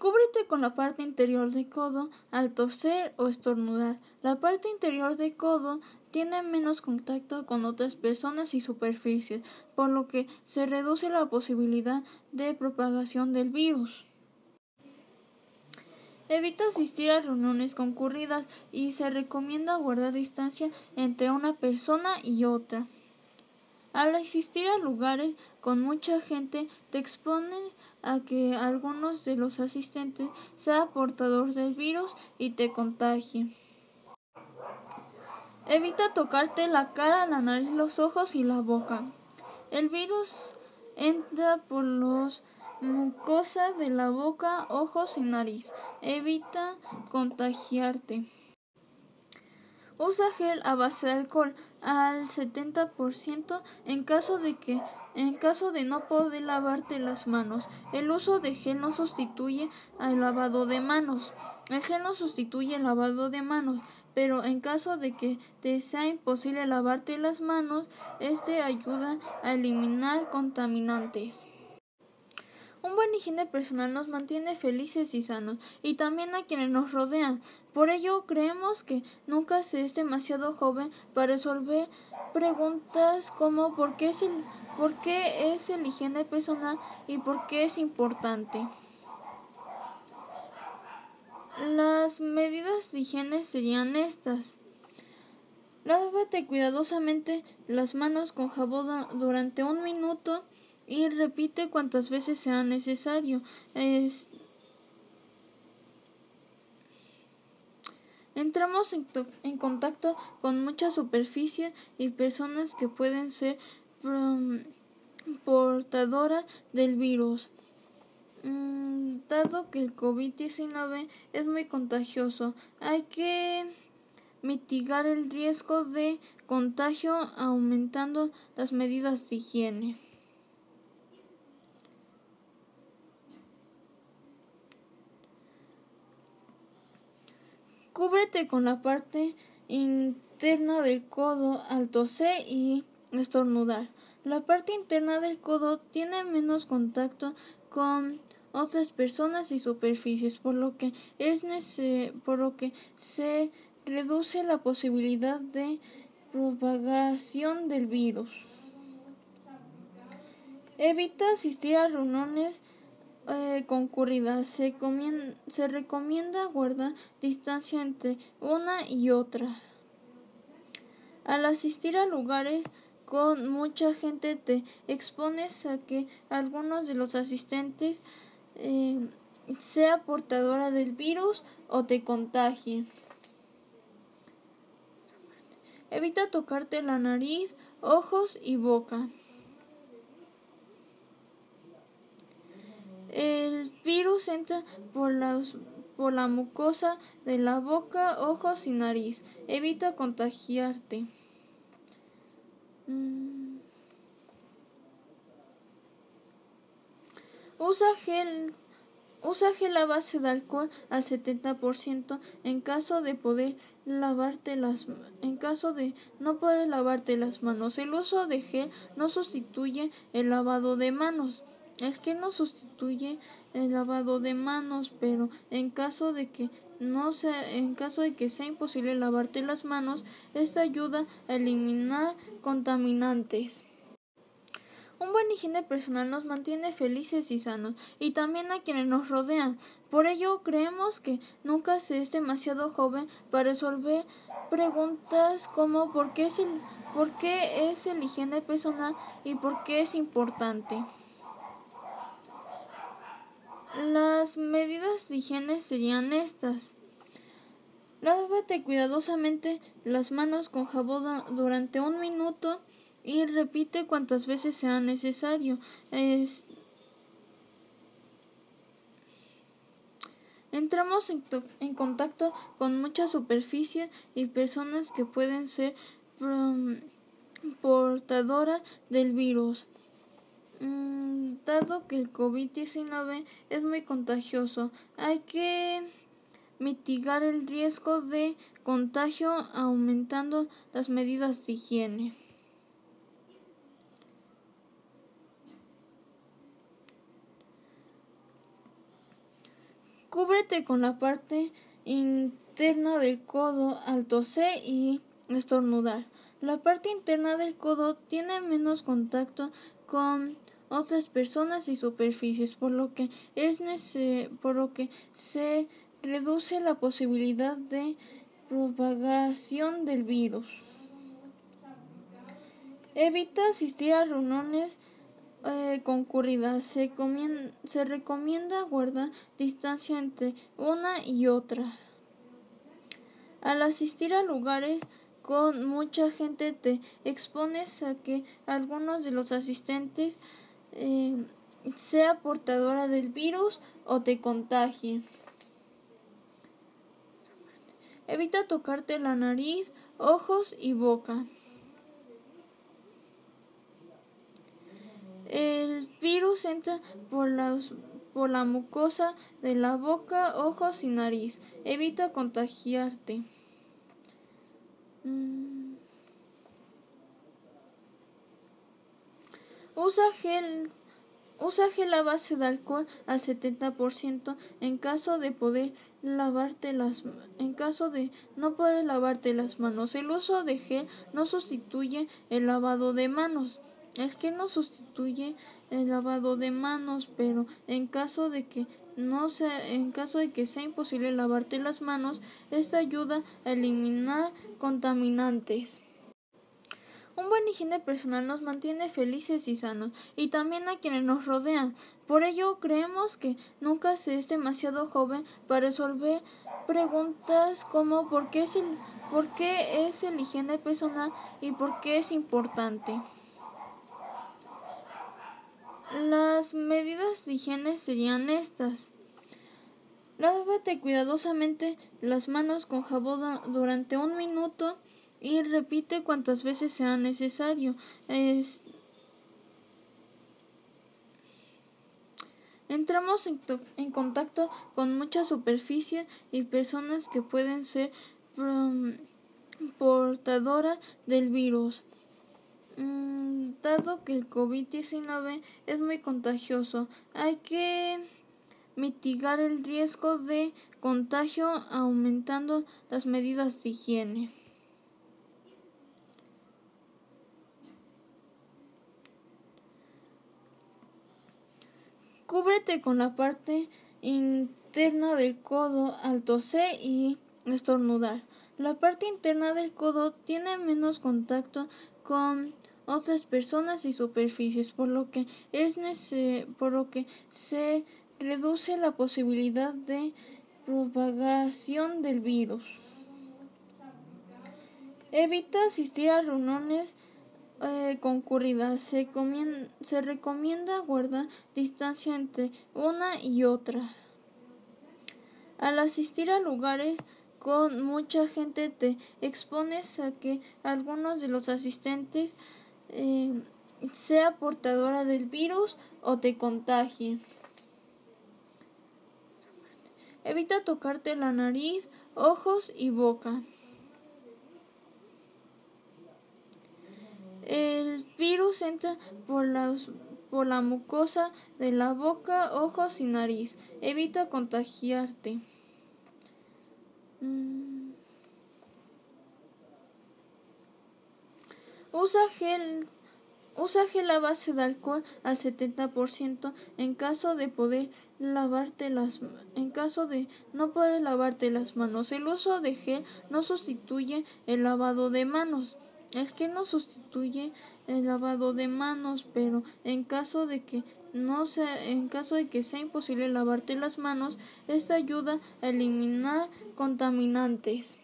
Cúbrete con la parte interior del codo al toser o estornudar. La parte interior del codo tiene menos contacto con otras personas y superficies, por lo que se reduce la posibilidad de propagación del virus. Evita asistir a reuniones concurridas y se recomienda guardar distancia entre una persona y otra. Al asistir a lugares con mucha gente te expones a que algunos de los asistentes sea portador del virus y te contagie. Evita tocarte la cara, la nariz, los ojos y la boca. El virus entra por los mucosas de la boca, ojos y nariz. Evita contagiarte. Usa gel a base de alcohol al 70% en caso de que en caso de no poder lavarte las manos. El uso de gel no sustituye al lavado de manos. El gel no sustituye el lavado de manos, pero en caso de que te sea imposible lavarte las manos, este ayuda a eliminar contaminantes. Un buen higiene personal nos mantiene felices y sanos, y también a quienes nos rodean. Por ello, creemos que nunca se es demasiado joven para resolver preguntas como ¿por qué es el, por qué es el higiene personal y por qué es importante? Las medidas de higiene serían estas. Lávate cuidadosamente las manos con jabón durante un minuto y repite cuantas veces sea necesario. Entramos en, contacto con muchas superficies y personas que pueden ser portadoras del virus. Mm, dado que el COVID-19 es muy contagioso, hay que mitigar el riesgo de contagio aumentando las medidas de higiene. Cúbrete con la parte interna del codo al toser y estornudar. La parte interna del codo tiene menos contacto con otras personas y superficies, por lo que es por lo que se reduce la posibilidad de propagación del virus. Evita asistir a reuniones eh, concurridas. Se, se recomienda guardar distancia entre una y otra. Al asistir a lugares con mucha gente te expones a que algunos de los asistentes eh, sea portadora del virus o te contagie. Evita tocarte la nariz, ojos y boca. Entra por, por la mucosa de la boca, ojos y nariz. Evita contagiarte. Mm. Usa gel Usa gel a base de alcohol al 70% en caso de poder lavarte las en caso de no poder lavarte las manos. El uso de gel no sustituye el lavado de manos. El gel no sustituye el lavado de manos, pero en caso de que no sea, en caso de que sea imposible lavarte las manos, esta ayuda a eliminar contaminantes. Un buen higiene personal nos mantiene felices y sanos, y también a quienes nos rodean. Por ello, creemos que nunca se es demasiado joven para resolver preguntas como ¿por qué es el, por qué es el higiene personal y por qué es importante? Las medidas de higiene serían estas. Lávate cuidadosamente las manos con jabón durante un minuto y repite cuantas veces sea necesario. Entramos en, en, contacto con muchas superficies y personas que pueden ser portadoras del virus. Mm, dado que el COVID-19 es muy contagioso, hay que mitigar el riesgo de contagio aumentando las medidas de higiene. Cúbrete con la parte interna del codo al toser y estornudar. La parte interna del codo tiene menos contacto con otras personas y superficies, por lo que es por lo que se reduce la posibilidad de propagación del virus. Evita asistir a reuniones eh, concurridas. Se, se recomienda guardar distancia entre una y otra. Al asistir a lugares con mucha gente te expones a que algunos de los asistentes eh, sea portadora del virus o te contagie. Evita tocarte la nariz, ojos y boca. El virus entra por, por la mucosa de la boca, ojos y nariz. Evita contagiarte. Mm. Usa gel Usa gel a base de alcohol al 70% en caso de poder lavarte las en caso de no poder lavarte las manos. El uso de gel no sustituye el lavado de manos. El gel no sustituye el lavado de manos, pero en caso de que no sea, en caso de que sea imposible lavarte las manos, esta ayuda a eliminar contaminantes. Un buen higiene personal nos mantiene felices y sanos, y también a quienes nos rodean. Por ello, creemos que nunca se es demasiado joven para resolver preguntas como ¿por qué es el, por qué es el higiene personal y por qué es importante? Las medidas de higiene serían estas. Lávate cuidadosamente las manos con jabón durante un minuto y repite cuantas veces sea necesario. Entramos en, en, contacto con mucha superficie y personas que pueden ser portadoras del virus. Mm, dado que el COVID-19 es muy contagioso, hay que mitigar el riesgo de contagio aumentando las medidas de higiene. Cúbrete con la parte interna del codo al toser y estornudar. La parte interna del codo tiene menos contacto con otras personas y superficies, por lo que es por lo que se reduce la posibilidad de propagación del virus. Evita asistir a reuniones eh, concurridas. Se, se recomienda guardar distancia entre una y otra. Al asistir a lugares con mucha gente te expones a que algunos de los asistentes eh, sea portadora del virus o te contagie. Evita tocarte la nariz, ojos y boca. El virus entra por, por la mucosa de la boca, ojos y nariz. Evita contagiarte. Mm. Usa gel Usa gel a base de alcohol al 70% en caso de poder lavarte las en caso de no poder lavarte las manos. El uso de gel no sustituye el lavado de manos. El gel no sustituye el lavado de manos, pero en caso de que no sea, en caso de que sea imposible lavarte las manos, esta ayuda a eliminar contaminantes.